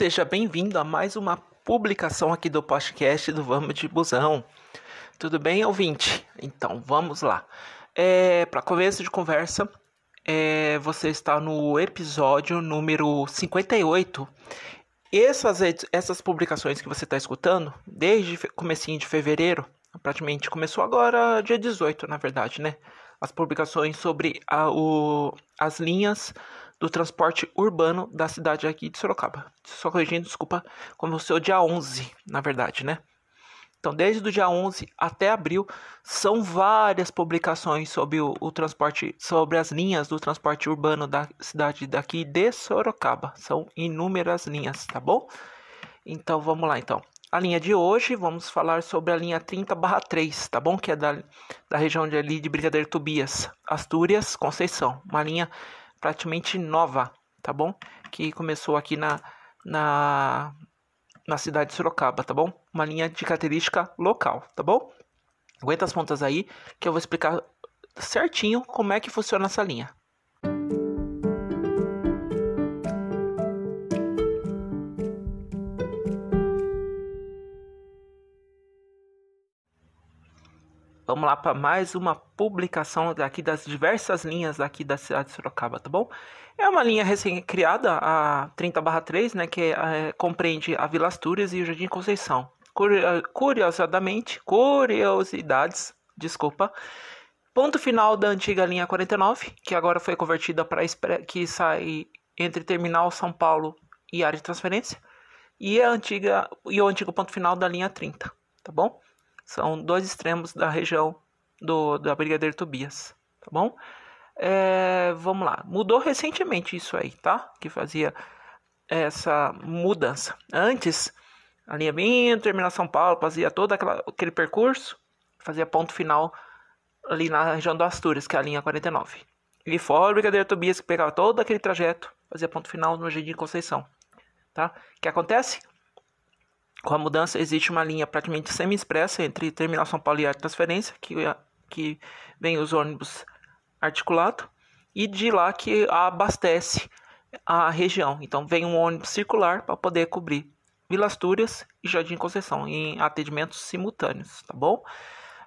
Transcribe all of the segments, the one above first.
Seja bem-vindo a mais uma publicação aqui do podcast do Vamos de Busão. Tudo bem, ouvinte? Então, vamos lá. É, Para começo de conversa, é, você está no episódio número 58. Essas, essas publicações que você está escutando, desde comecinho de fevereiro, praticamente começou agora dia 18, na verdade, né? As publicações sobre a, o, as linhas do transporte urbano da cidade aqui de Sorocaba. Só corrigindo, desculpa, começou dia 11, na verdade, né? Então, desde o dia 11 até abril, são várias publicações sobre o, o, transporte, sobre as linhas do transporte urbano da cidade daqui de Sorocaba. São inúmeras linhas, tá bom? Então, vamos lá, então. A linha de hoje, vamos falar sobre a linha 30/3, tá bom? Que é da, da região de ali de Brigadeiro Tobias, Astúrias, Conceição. Uma linha praticamente nova, tá bom? Que começou aqui na, na, na cidade de Sorocaba, tá bom? Uma linha de característica local, tá bom? Aguenta as pontas aí que eu vou explicar certinho como é que funciona essa linha. Vamos lá para mais uma publicação daqui das diversas linhas aqui da cidade de Sorocaba, tá bom? É uma linha recém-criada, a 30/3, né, que é, compreende a Vila Astúrias e o Jardim Conceição. Curiosamente, curiosidades, desculpa. Ponto final da antiga linha 49, que agora foi convertida para que sai entre terminal São Paulo e área de transferência, e a antiga e o antigo ponto final da linha 30, tá bom? São dois extremos da região do, da Brigadeiro Tobias, tá bom? É, vamos lá, mudou recentemente isso aí, tá? Que fazia essa mudança. Antes, a linha vinha, terminar São Paulo, fazia todo aquela, aquele percurso, fazia ponto final ali na região do Astúrias, que é a linha 49. E fora o Brigadeiro Tobias, que pegava todo aquele trajeto, fazia ponto final no Jardim Conceição, tá? O que acontece? Com a mudança, existe uma linha praticamente semi-expressa entre Terminal São Paulo e a transferência, que, que vem os ônibus articulados, e de lá que abastece a região. Então, vem um ônibus circular para poder cobrir Vila Astúrias e Jardim Conceição, em atendimentos simultâneos, tá bom?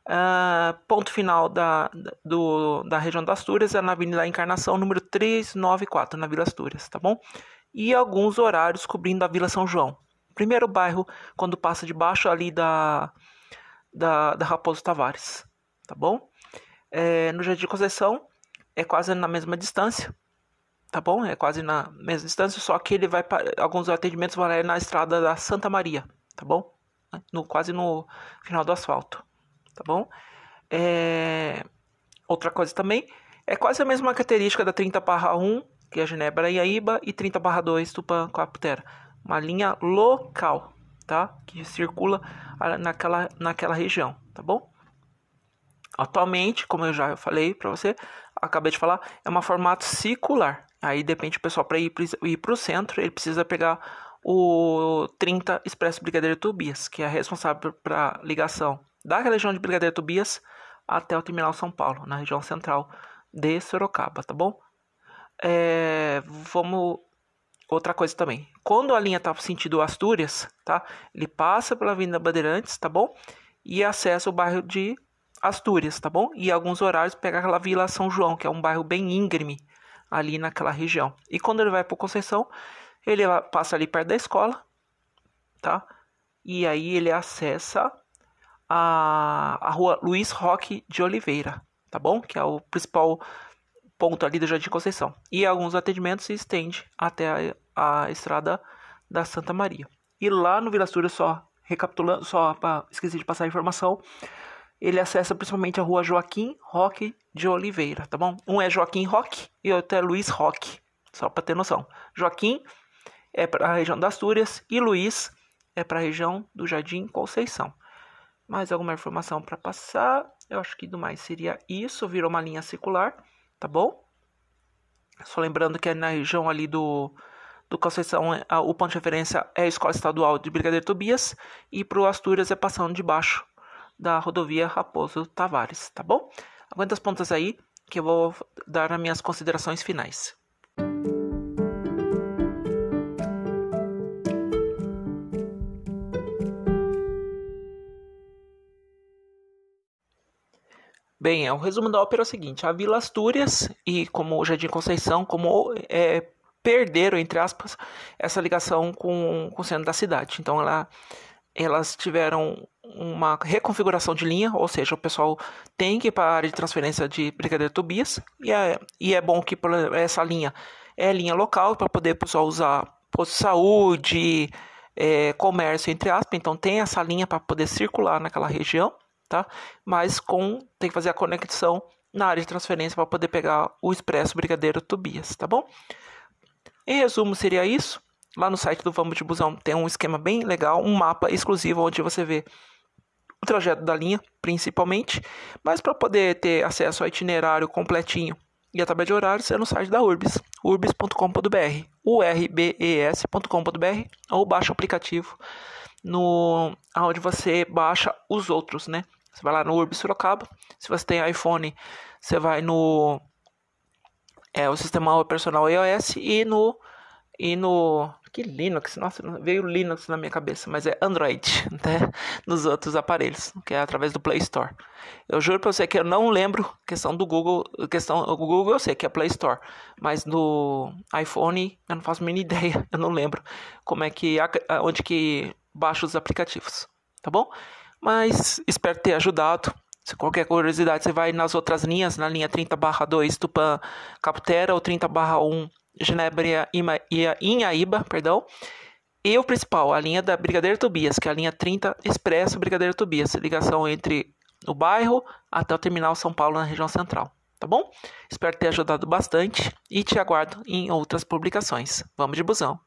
Uh, ponto final da, do, da região das Astúrias é na Avenida Encarnação, número 394, na Vila Astúrias, tá bom? E alguns horários cobrindo a Vila São João, primeiro bairro quando passa debaixo ali da, da, da Raposo Tavares, tá bom? É, no Jardim Conceição é quase na mesma distância, tá bom? É quase na mesma distância, só que ele vai para alguns atendimentos vão na estrada da Santa Maria, tá bom? No, quase no final do asfalto, tá bom? É, outra coisa também, é quase a mesma característica da 30 barra 1, que é a Genebra e Aíba, e 30 barra 2, Tupã com a uma linha local, tá? Que circula naquela, naquela região, tá bom? Atualmente, como eu já falei para você, acabei de falar, é um formato circular. Aí depende do pessoal para ir para o centro, ele precisa pegar o 30 Expresso Brigadeiro Tobias, que é responsável para ligação da região de Brigadeiro Tobias até o terminal São Paulo, na região central de Sorocaba, tá bom? É, vamos outra coisa também. Quando a linha está sentido Astúrias, tá? Ele passa pela Avenida Bandeirantes, tá bom? E acessa o bairro de Astúrias, tá bom? E alguns horários pega aquela Vila São João, que é um bairro bem íngreme ali naquela região. E quando ele vai para Conceição, ele passa ali perto da escola, tá? E aí ele acessa a, a rua Luiz Roque de Oliveira, tá bom? Que é o principal ponto ali do Jardim Conceição. E alguns atendimentos se estende até a, a estrada da Santa Maria. E lá no Vila Astúria, só recapitulando, só para esqueci de passar a informação, ele acessa principalmente a rua Joaquim Roque de Oliveira, tá bom? Um é Joaquim Roque e outro é Luiz Roque, só para ter noção. Joaquim é para a região das Astúrias e Luiz é para a região do Jardim Conceição. Mais alguma informação para passar? Eu acho que do mais seria isso. Virou uma linha circular tá bom? Só lembrando que é na região ali do, do Conceição, o ponto de referência é a Escola Estadual de Brigadeiro Tobias e para o Astúrias é passando debaixo da rodovia Raposo Tavares, tá bom? Aguenta as pontas aí que eu vou dar as minhas considerações finais. Bem, é, o resumo da ópera é o seguinte: a Vila Astúrias e como o Jardim Conceição, como é, perderam, entre aspas, essa ligação com, com o centro da cidade. Então ela, elas tiveram uma reconfiguração de linha, ou seja, o pessoal tem que ir para a área de transferência de Brigadeiro Tobias, e é, e é bom que essa linha é linha local para poder o pessoal usar posto de saúde, é, comércio, entre aspas, então tem essa linha para poder circular naquela região, tá? Mas com tem que fazer a conexão na área de transferência para poder pegar o Expresso Brigadeiro Tobias, tá bom? Em resumo, seria isso. Lá no site do Vamos de Busão tem um esquema bem legal, um mapa exclusivo onde você vê o trajeto da linha, principalmente, mas para poder ter acesso ao itinerário completinho e a tabela de horários é no site da Urbis, urbis.com.br, urbes.com.br, ou baixa o aplicativo no onde você baixa os outros, né? Você vai lá no Urbis Sorocaba. Se você tem iPhone, você vai no é o sistema operacional iOS e no e no que Linux, nossa, veio Linux na minha cabeça, mas é Android, né? Nos outros aparelhos, que é através do Play Store. Eu juro pra você que eu não lembro questão do Google, questão o Google eu sei que é Play Store, mas do iPhone eu não faço a mínima ideia, eu não lembro como é que onde que baixa os aplicativos, tá bom? Mas espero ter ajudado. Se qualquer curiosidade, você vai nas outras linhas, na linha 30/2 Tupã Caputera ou 30/1 Genebra e Inhaíba, perdão. E o principal, a linha da Brigadeiro Tobias, que é a linha 30 Expresso Brigadeiro Tobias, ligação entre o bairro até o terminal São Paulo na região central. Tá bom? Espero ter ajudado bastante e te aguardo em outras publicações. Vamos de busão!